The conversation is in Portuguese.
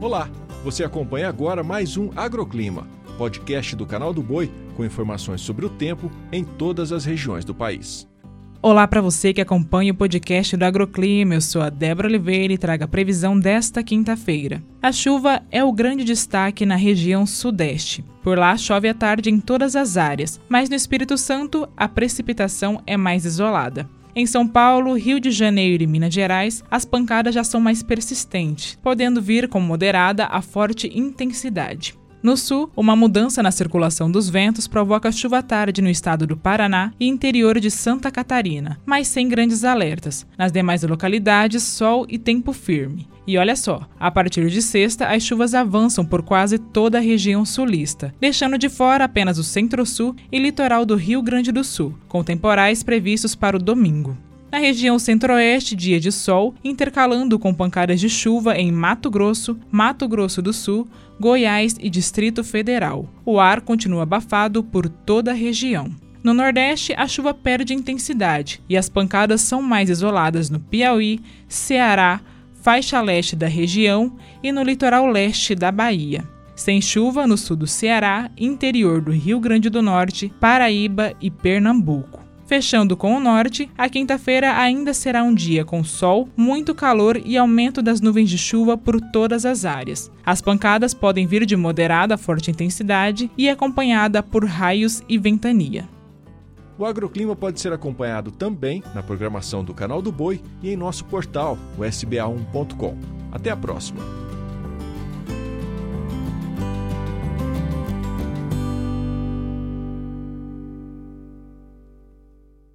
Olá, você acompanha agora mais um Agroclima, podcast do canal do Boi com informações sobre o tempo em todas as regiões do país. Olá para você que acompanha o podcast do Agroclima. Eu sou a Débora Oliveira e trago a previsão desta quinta-feira. A chuva é o grande destaque na região sudeste. Por lá chove à tarde em todas as áreas, mas no Espírito Santo a precipitação é mais isolada. Em São Paulo, Rio de Janeiro e Minas Gerais, as pancadas já são mais persistentes, podendo vir com moderada a forte intensidade. No sul, uma mudança na circulação dos ventos provoca chuva tarde no estado do Paraná e interior de Santa Catarina, mas sem grandes alertas. Nas demais localidades, sol e tempo firme. E olha só, a partir de sexta, as chuvas avançam por quase toda a região sulista, deixando de fora apenas o centro-sul e litoral do Rio Grande do Sul, com temporais previstos para o domingo. Na região centro-oeste, dia de sol, intercalando com pancadas de chuva em Mato Grosso, Mato Grosso do Sul, Goiás e Distrito Federal. O ar continua abafado por toda a região. No Nordeste, a chuva perde intensidade e as pancadas são mais isoladas no Piauí, Ceará, faixa leste da região e no litoral leste da Bahia. Sem chuva no sul do Ceará, interior do Rio Grande do Norte, Paraíba e Pernambuco. Fechando com o norte, a quinta-feira ainda será um dia com sol, muito calor e aumento das nuvens de chuva por todas as áreas. As pancadas podem vir de moderada a forte intensidade e acompanhada por raios e ventania. O agroclima pode ser acompanhado também na programação do Canal do Boi e em nosso portal, o sba1.com. Até a próxima!